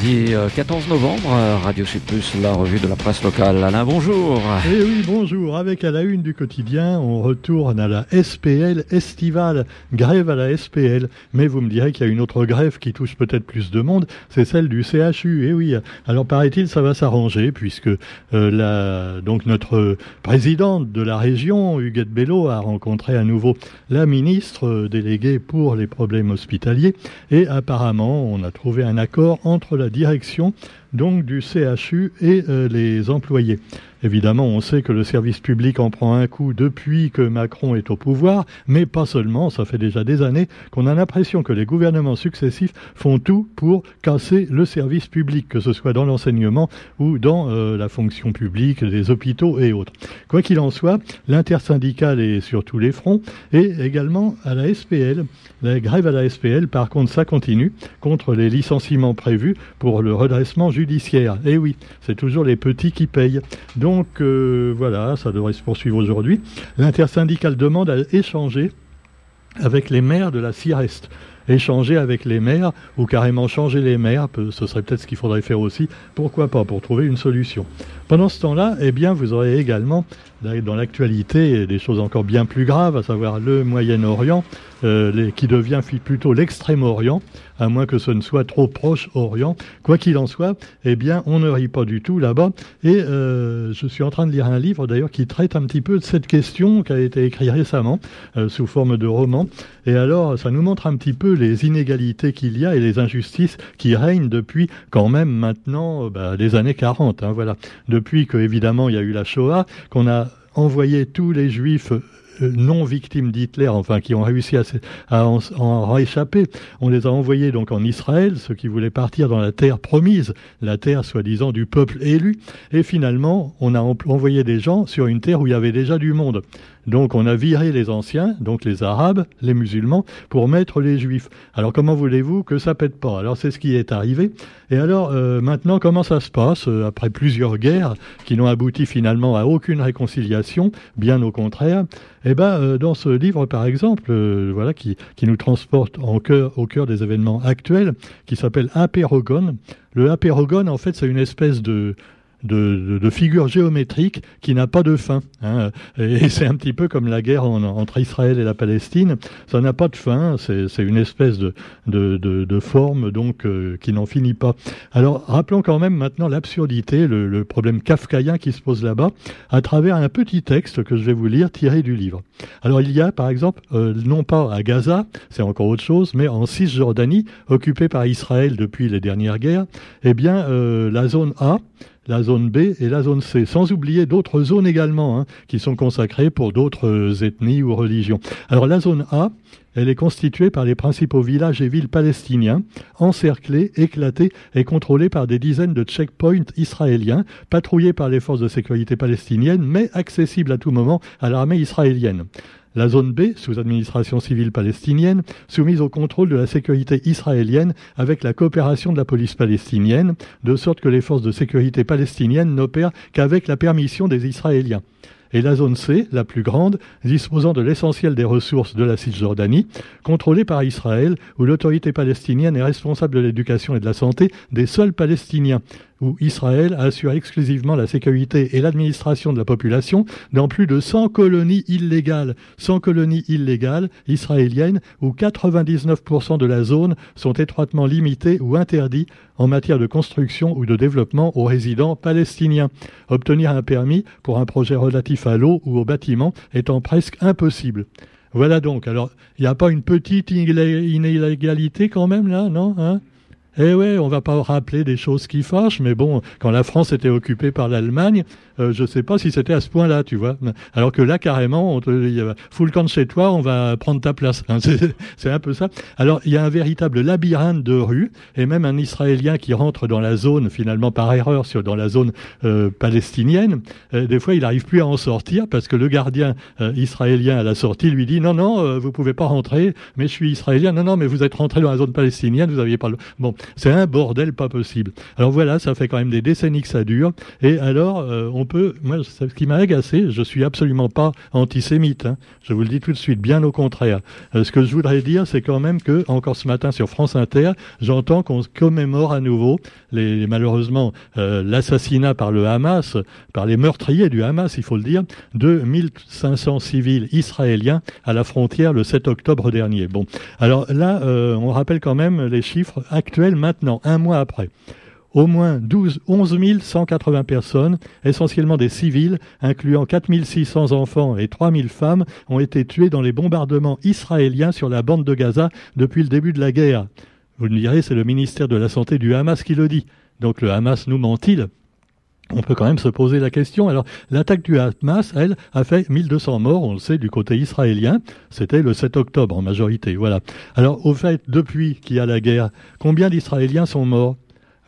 mardi 14 euh, novembre, euh, Radio Sud la revue de la presse locale. Alain, bonjour. Eh oui, bonjour. Avec à la une du quotidien, on retourne à la SPL estivale. Grève à la SPL. Mais vous me direz qu'il y a une autre grève qui touche peut-être plus de monde, c'est celle du CHU. Eh oui. Alors paraît-il, ça va s'arranger puisque euh, donc notre présidente de la région, Huguette Bello, a rencontré à nouveau la ministre déléguée pour les problèmes hospitaliers et apparemment, on a trouvé un accord entre la direction donc du CHU et euh, les employés. Évidemment, on sait que le service public en prend un coup depuis que Macron est au pouvoir, mais pas seulement, ça fait déjà des années qu'on a l'impression que les gouvernements successifs font tout pour casser le service public, que ce soit dans l'enseignement ou dans euh, la fonction publique, les hôpitaux et autres. Quoi qu'il en soit, l'intersyndicale est sur tous les fronts et également à la SPL. La grève à la SPL, par contre, ça continue contre les licenciements prévus pour le redressement judiciaire. Et eh oui, c'est toujours les petits qui payent. Donc euh, voilà, ça devrait se poursuivre aujourd'hui. L'intersyndicale demande à échanger avec les maires de la CIREST échanger avec les maires ou carrément changer les maires, ce serait peut-être ce qu'il faudrait faire aussi, pourquoi pas, pour trouver une solution. Pendant ce temps-là, eh bien, vous aurez également dans l'actualité des choses encore bien plus graves, à savoir le Moyen-Orient, euh, qui devient plutôt l'extrême-orient, à moins que ce ne soit trop proche-orient. Quoi qu'il en soit, eh bien, on ne rit pas du tout là-bas. Et euh, je suis en train de lire un livre, d'ailleurs, qui traite un petit peu de cette question, qui a été écrit récemment, euh, sous forme de roman. Et alors, ça nous montre un petit peu les inégalités qu'il y a et les injustices qui règnent depuis quand même maintenant bah, les années 40. Hein, voilà. Depuis que, évidemment, il y a eu la Shoah, qu'on a envoyer tous les juifs euh, non victimes d'Hitler, enfin qui ont réussi à, en, réchapper. On les a envoyés donc en Israël, ceux qui voulaient partir dans la terre promise, la terre soi-disant du peuple élu. Et finalement, on a envoyé des gens sur une terre où il y avait déjà du monde. Donc on a viré les anciens, donc les arabes, les musulmans, pour mettre les juifs. Alors comment voulez-vous que ça pète pas? Alors c'est ce qui est arrivé. Et alors euh, maintenant comment ça se passe euh, après plusieurs guerres qui n'ont abouti finalement à aucune réconciliation, bien au contraire Eh ben euh, dans ce livre par exemple, voilà qui, nous transporte au cœur des événements actuels, qui s'appelle Apérogone. Le Apérogone en fait c'est une espèce de de, de, figure géométrique qui n'a pas de fin. Hein. Et c'est un petit peu comme la guerre entre Israël et la Palestine. Ça n'a pas de fin. C'est une espèce de, de forme donc euh, qui n'en finit pas. Alors rappelons quand même maintenant l'absurdité, le, problème kafkaïen qui se pose là-bas, à travers un petit texte que je vais vous lire tiré du livre. Alors il y a par exemple, euh, non pas à Gaza, c'est encore autre chose, mais en Cisjordanie, occupée par Israël depuis les dernières guerres, eh bien euh, la zone A la zone B et la zone C, sans oublier d'autres zones également hein, qui sont consacrées pour d'autres ethnies ou religions. Alors la zone A, elle est constituée par les principaux villages et villes palestiniens, encerclés, éclatés et contrôlés par des dizaines de checkpoints israéliens, patrouillés par les forces de sécurité palestiniennes, mais accessibles à tout moment à l'armée israélienne. La zone B, sous administration civile palestinienne, soumise au contrôle de la sécurité israélienne avec la coopération de la police palestinienne, de sorte que les forces de sécurité palestiniennes n'opèrent qu'avec la permission des Israéliens. Et la zone C, la plus grande, disposant de l'essentiel des ressources de la Cisjordanie, contrôlée par Israël, où l'autorité palestinienne est responsable de l'éducation et de la santé des seuls Palestiniens, où Israël assure exclusivement la sécurité et l'administration de la population dans plus de 100 colonies illégales, 100 colonies illégales israéliennes où 99% de la zone sont étroitement limitées ou interdits en matière de construction ou de développement aux résidents palestiniens. Obtenir un permis pour un projet relatif à l'eau ou au bâtiment étant presque impossible. Voilà donc. Alors, il n'y a pas une petite inégalité quand même là, non hein? Eh ouais, on va pas rappeler des choses qui fâchent, mais bon, quand la France était occupée par l'Allemagne, euh, je sais pas si c'était à ce point-là, tu vois. Alors que là, carrément, on te, le camp de chez toi, on va prendre ta place. Hein, c'est un peu ça. Alors, il y a un véritable labyrinthe de rues, et même un Israélien qui rentre dans la zone, finalement par erreur, sur, dans la zone euh, palestinienne, euh, des fois, il n'arrive plus à en sortir parce que le gardien israélien à la sortie lui dit, non, non, vous pouvez pas rentrer, mais je suis israélien. Non, non, mais vous êtes rentré dans la zone palestinienne, vous aviez pas le... Bon, C'est un bordel pas possible. Alors voilà, ça fait quand même des décennies que ça dure. Et alors, on peut, moi, ce qui m'a agacé, je suis absolument pas antisémite. Hein. Je vous le dis tout de suite, bien au contraire. ce que je voudrais dire, c'est quand même que, encore ce matin sur France Inter, j'entends qu'on commémore à nouveau les, malheureusement l'assassinat par le Hamas, par les meurtriers du Hamas, il faut le dire, de 1500 civils israéliens à la frontière le 7 octobre dernier. Bon, alors là, euh, on rappelle quand même les chiffres actuels maintenant, un mois après au moins 12, 11 180 personnes, essentiellement des civils, incluant 4 600 enfants et 3 000 femmes, ont été tués dans les bombardements israéliens sur la bande de Gaza depuis le début de la guerre. Vous me direz, c'est le ministère de la Santé du Hamas qui le dit. Donc le Hamas nous ment-il? On peut quand même se poser la question. Alors, l'attaque du Hamas, elle, a fait 1200 morts, on le sait, du côté israélien. C'était le 7 octobre en majorité. Voilà. Alors, au fait, depuis qu'il y a la guerre, combien d'Israéliens sont morts?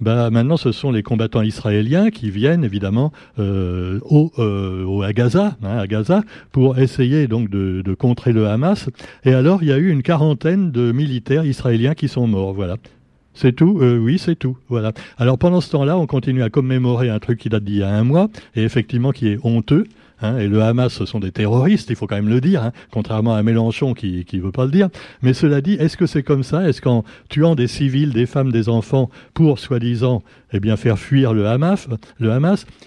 Ben, maintenant, ce sont les combattants israéliens qui viennent évidemment euh, au, euh, à Gaza, hein, à Gaza, pour essayer donc de, de, contrer le Hamas. Et alors, il y a eu une quarantaine de militaires israéliens qui sont morts. Voilà. C'est tout euh, Oui, c'est tout. Voilà. Alors pendant ce temps-là, on continue à commémorer un truc qui date d'il y a un mois, et effectivement qui est honteux. Hein, et le Hamas, ce sont des terroristes, il faut quand même le dire, hein, contrairement à Mélenchon qui ne veut pas le dire. Mais cela dit, est-ce que c'est comme ça? Est-ce qu'en tuant des civils, des femmes, des enfants, pour soi-disant eh bien, faire fuir le Hamas,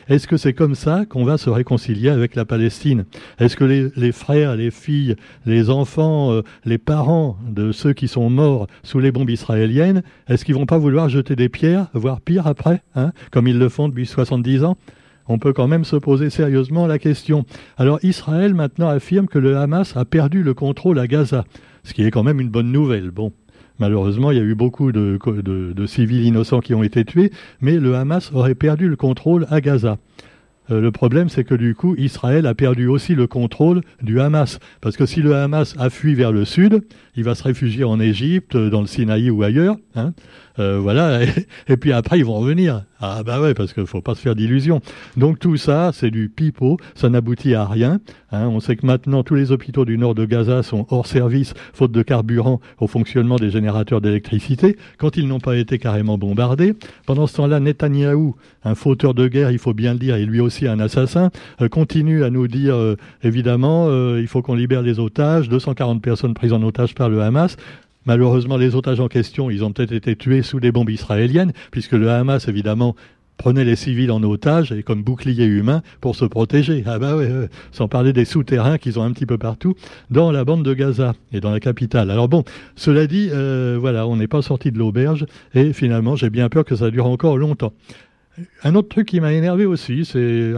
est-ce que c'est comme ça qu'on va se réconcilier avec la Palestine? Est-ce que les, frères, les filles, les enfants, euh, les parents de ceux qui sont morts sous les bombes israéliennes, est-ce qu'ils vont pas vouloir jeter des pierres, voire pire après, hein, comme ils le font depuis 70 ans? On peut quand même se poser sérieusement la question. Alors Israël maintenant affirme que le Hamas a perdu le contrôle à Gaza, ce qui est quand même une bonne nouvelle. Bon, malheureusement, il y a eu beaucoup de, civils innocents qui ont été tués, mais le Hamas aurait perdu le contrôle à Gaza. Euh, le problème, c'est que du coup, Israël a perdu aussi le contrôle du Hamas. Parce que si le Hamas a fui vers le sud, il va se réfugier en Égypte, dans le Sinaï ou ailleurs. Hein. Euh, voilà, et, puis après ils vont revenir. Ah bah ouais, parce qu'il faut pas se faire d'illusions. Donc tout ça, c'est du pipeau, ça n'aboutit à rien. Hein. On sait que maintenant tous les hôpitaux du nord de Gaza sont hors service, faute de carburant au fonctionnement des générateurs d'électricité, quand ils n'ont pas été carrément bombardés. Pendant ce temps-là, Netanyahou, un fauteur de guerre, il faut bien le dire, et lui aussi un assassin, euh, continue à nous dire, euh, évidemment, il faut qu'on libère les otages, 240 personnes prises en otage par le Hamas. Malheureusement, les otages en question, ils ont peut-être été tués sous des bombes israéliennes, puisque le Hamas, évidemment, prenait les civils en otage et comme bouclier humain pour se protéger. Ah bah ouais, sans parler des souterrains qu'ils ont un petit peu partout dans la bande de Gaza et dans la capitale. Alors bon, cela dit, euh, voilà, on n'est pas sorti de l'auberge et finalement j'ai bien peur que ça dure encore longtemps. Un autre truc qui m'a énervé aussi, c'est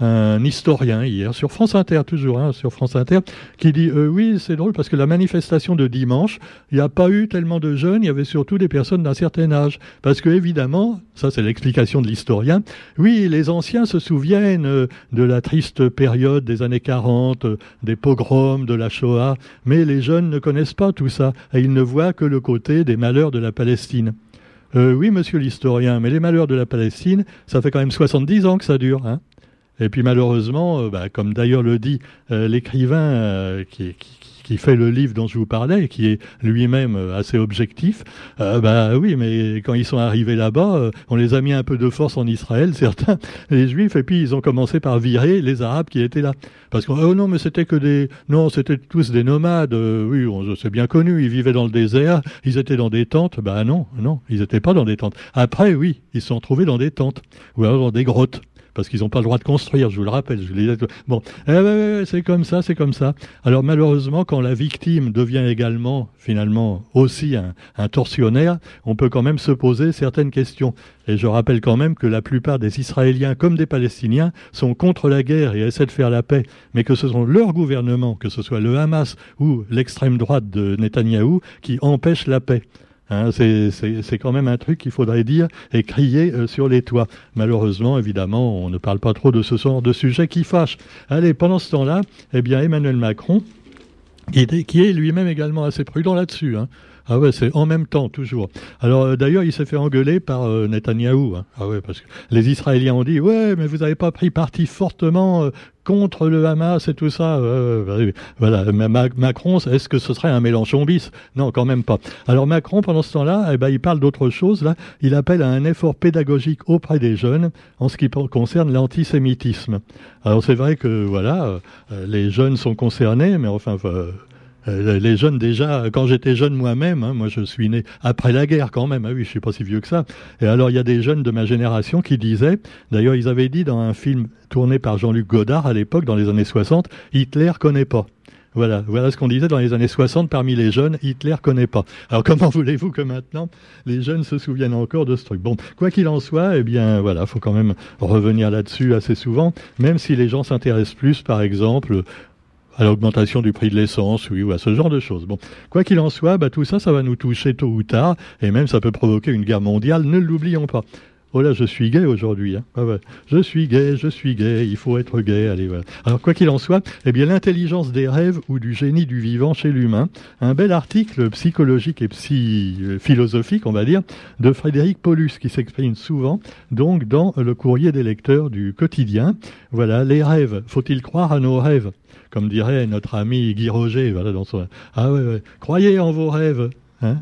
un, historien hier, sur France Inter, toujours, hein, sur France Inter, qui dit euh, Oui, c'est drôle parce que la manifestation de dimanche, il n'y a pas eu tellement de jeunes, il y avait surtout des personnes d'un certain âge. Parce que, évidemment, ça c'est l'explication de l'historien, oui, les anciens se souviennent euh, de la triste période des années 40, euh, des pogroms, de la Shoah, mais les jeunes ne connaissent pas tout ça et ils ne voient que le côté des malheurs de la Palestine. Euh, oui, monsieur l'historien, mais les malheurs de la Palestine, ça fait quand même 70 ans que ça dure. Hein et puis malheureusement, euh, bah, comme d'ailleurs le dit euh, l'écrivain qui, qui, qui fait le livre dont je vous parlais, qui est lui-même euh, assez objectif, euh, bah oui, mais quand ils sont arrivés là-bas, euh, on les a mis un peu de force en Israël, certains, les Juifs, et puis ils ont commencé par virer les Arabes qui étaient là. Parce que, oh non, mais c'était que des, non, c'était tous des nomades, oui, c'est bien connu, ils vivaient dans le désert, ils étaient dans des tentes, bah non, non, ils n'étaient pas dans des tentes. Après, oui, ils se sont trouvés dans des tentes, ou alors dans des grottes parce qu'ils n'ont pas le droit de construire, je vous le rappelle. Je bon, eh c'est comme ça, c'est comme ça. Alors malheureusement, quand la victime devient également, finalement, aussi un, un, tortionnaire, on peut quand même se poser certaines questions. Et je rappelle quand même que la plupart des Israéliens comme des Palestiniens sont contre la guerre et essaient de faire la paix, mais que ce sont leurs gouvernements, que ce soit le Hamas ou l'extrême droite de Netanyahou, qui empêchent la paix. Hein, c'est quand même un truc qu'il faudrait dire et crier euh, sur les toits. Malheureusement, évidemment, on ne parle pas trop de ce genre de sujet qui fâche. Allez, pendant ce temps-là, eh bien, Emmanuel Macron, qui est, lui-même également assez prudent là-dessus, hein, Ah ouais, c'est en même temps, toujours. Alors euh, d'ailleurs, il s'est fait engueuler par euh, Netanyahou. Hein. Ah ouais, parce que les Israéliens ont dit, ouais, mais vous n'avez pas pris parti fortement euh, contre le Hamas et tout ça. voilà, Macron, est-ce que ce serait un Mélenchon bis? Non, quand même pas. Alors Macron, pendant ce temps-là, eh ben, il parle d'autre chose. Là, il appelle à un effort pédagogique auprès des jeunes en ce qui concerne l'antisémitisme. Alors c'est vrai que voilà, les jeunes sont concernés, mais enfin. Euh, les jeunes déjà, quand j'étais jeune moi-même, hein, moi je suis né après la guerre quand même, ah oui, je suis pas si vieux que ça. Et alors il y a des jeunes de ma génération qui disaient, d'ailleurs ils avaient dit dans un film tourné par Jean-Luc Godard à l'époque, dans les années 60, Hitler connaît pas. Voilà, voilà ce qu'on disait dans les années 60 parmi les jeunes, Hitler connaît pas. Alors comment voulez-vous que maintenant les jeunes se souviennent encore de ce truc? Bon, quoi qu'il en soit, eh bien voilà, faut quand même revenir là-dessus assez souvent, même si les gens s'intéressent plus, par exemple, à l'augmentation du prix de l'essence, oui, ou à ce genre de choses. Bon, quoi qu'il en soit, bah, tout ça, ça va nous toucher tôt ou tard, et même ça peut provoquer une guerre mondiale, ne l'oublions pas. Oh là, je suis gay aujourd'hui. Hein. Ah je suis gay, je suis gay, il faut être gay. Allez. Alors, quoi qu'il en soit, eh bien, l'intelligence des rêves ou du génie du vivant chez l'humain, un bel article psychologique et psy euh, philosophique, on va dire, de Frédéric Paulus, qui s'exprime souvent, donc, dans le courrier des lecteurs du quotidien. Voilà, les rêves. Faut-il croire à nos rêves? Comme dirait notre ami Guy Roger, voilà, dans son... Ah ouais, ouais. Croyez en vos rêves. Hein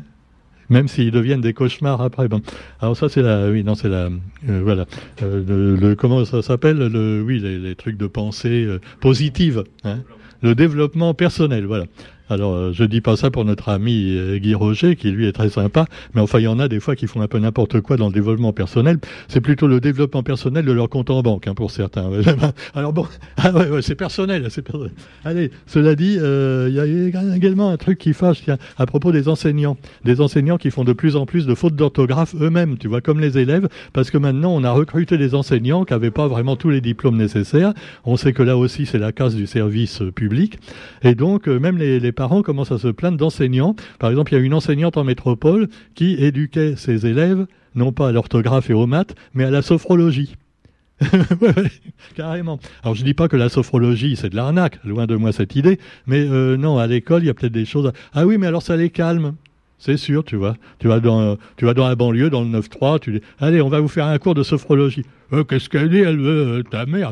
même s'ils deviennent des cauchemars après. Bon. Alors ça c'est la, oui non c'est la, euh, voilà, euh, le, comment ça s'appelle le, oui les, trucs de pensée euh, positive, hein le développement personnel, voilà. Alors, euh, je dis pas ça pour notre ami euh, Guy Roger, qui lui est très sympa, mais enfin, il y en a des fois qui font un peu n'importe quoi dans le développement personnel. C'est plutôt le développement personnel de leur compte en banque, hein, pour certains. Alors bon, ah ouais, ouais, c'est personnel, c'est personnel. Allez, cela dit, euh, il y a également un truc qui fâche, tiens, à propos des enseignants. Des enseignants qui font de plus en plus de fautes d'orthographe eux-mêmes, tu vois, comme les élèves, parce que maintenant, on a recruté des enseignants qui n'avaient pas vraiment tous les diplômes nécessaires. On sait que là aussi, c'est la casse du service public. Et donc, même les, les parents commencent à se plaindre d'enseignants. Par exemple, il y a une enseignante en métropole qui éduquait ses élèves, non pas à l'orthographe et aux maths, mais à la sophrologie. carrément. Alors je dis pas que la sophrologie c'est de l'arnaque, loin de moi cette idée, mais euh, non, à l'école il y a peut-être des choses. Ah oui, mais alors ça les calme. C'est sûr, tu vois. Tu vas dans, tu vas dans la banlieue, dans le 9-3, tu dis, allez, on va vous faire un cours de sophrologie. Euh, qu'est-ce qu'elle dit, elle veut, euh, ta mère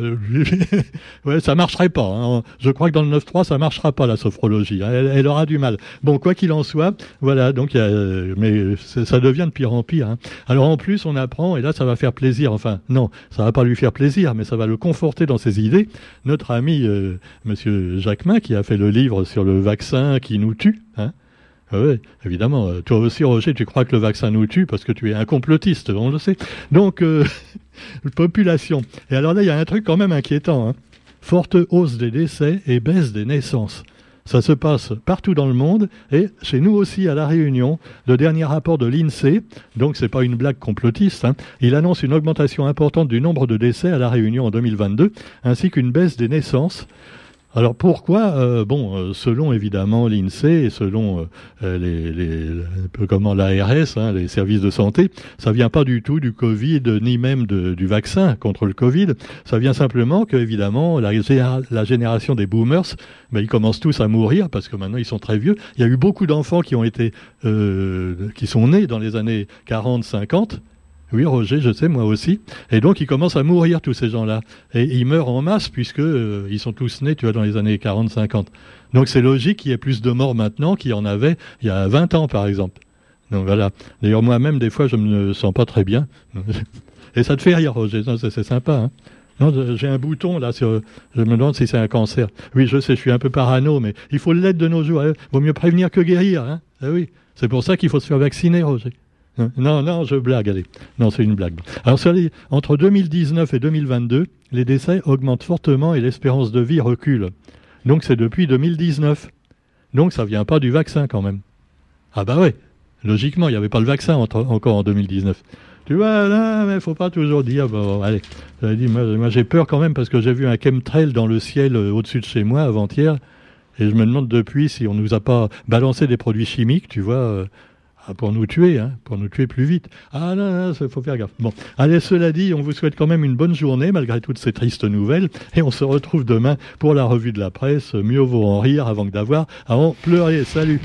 Ouais, ça marcherait pas. Hein. Je crois que dans le 9-3, ça marchera pas, la sophrologie. Hein. Elle, aura du mal. Bon, quoi qu'il en soit, voilà, donc, euh, mais ça devient de pire en pire. Hein. Alors en plus, on apprend, et là, ça va faire plaisir. Enfin, non, ça va pas lui faire plaisir, mais ça va le conforter dans ses idées. Notre ami, monsieur Jacquemin, qui a fait le livre sur le vaccin qui nous tue, hein, ah oui, évidemment. Euh, toi aussi, Roger, tu crois que le vaccin nous tue parce que tu es un complotiste, on le sait. Donc, euh, population. Et alors là, il y a un truc quand même inquiétant. Hein. Forte hausse des décès et baisse des naissances. Ça se passe partout dans le monde et chez nous aussi à La Réunion. Le dernier rapport de l'INSEE, donc c'est pas une blague complotiste, hein, il annonce une augmentation importante du nombre de décès à La Réunion en 2022 ainsi qu'une baisse des naissances. Alors pourquoi euh, Bon, euh, selon évidemment l'INSEE et selon euh, les, comment l'ARS, hein, les services de santé, ça vient pas du tout du Covid ni même du vaccin contre le Covid. Ça vient simplement que évidemment la, génération des boomers, ben, ils commencent tous à mourir parce que maintenant ils sont très vieux. Il y a eu beaucoup d'enfants qui ont été, qui sont nés dans les années 40, 50 oui, Roger, je sais, moi aussi. Et donc, ils commencent à mourir, tous ces gens-là. Et ils meurent en masse, puisque euh, ils sont tous nés, tu vois, dans les années 40-50. Donc, c'est logique qu'il y ait plus de morts maintenant qu'il y en avait il y a 20 ans, par exemple. Donc, voilà. D'ailleurs, moi-même, des fois, je me sens pas très bien. Et ça te fait rire, Roger. C'est sympa, hein. Non, j'ai un bouton là sur. Je me demande si c'est un cancer. Oui, je sais, je suis un peu parano, mais il faut l'aide de nos jours. Il vaut mieux prévenir que guérir. Hein ah oui, c'est pour ça qu'il faut se faire vacciner, Roger. Non, non, je blague, allez. Non, c'est une blague. Alors, entre 2019 et 2022, les décès augmentent fortement et l'espérance de vie recule. Donc, c'est depuis 2019. Donc, ça vient pas du vaccin quand même. Ah bah ouais, logiquement, il n'y avait pas le vaccin encore en 2019. Tu vois, là, mais faut pas toujours dire, bon, allez. Dit, moi, j'ai peur quand même parce que j'ai vu un chemtrail dans le ciel euh, au-dessus de chez moi avant-hier. Et je me demande depuis si on nous a pas balancé des produits chimiques, tu vois, euh, pour nous tuer, hein, pour nous tuer plus vite. Ah non, il faut faire gaffe. Bon, allez, cela dit, on vous souhaite quand même une bonne journée malgré toutes ces tristes nouvelles et on se retrouve demain pour la revue de la presse. Mieux vaut en rire avant que d'avoir à en pleurer. Salut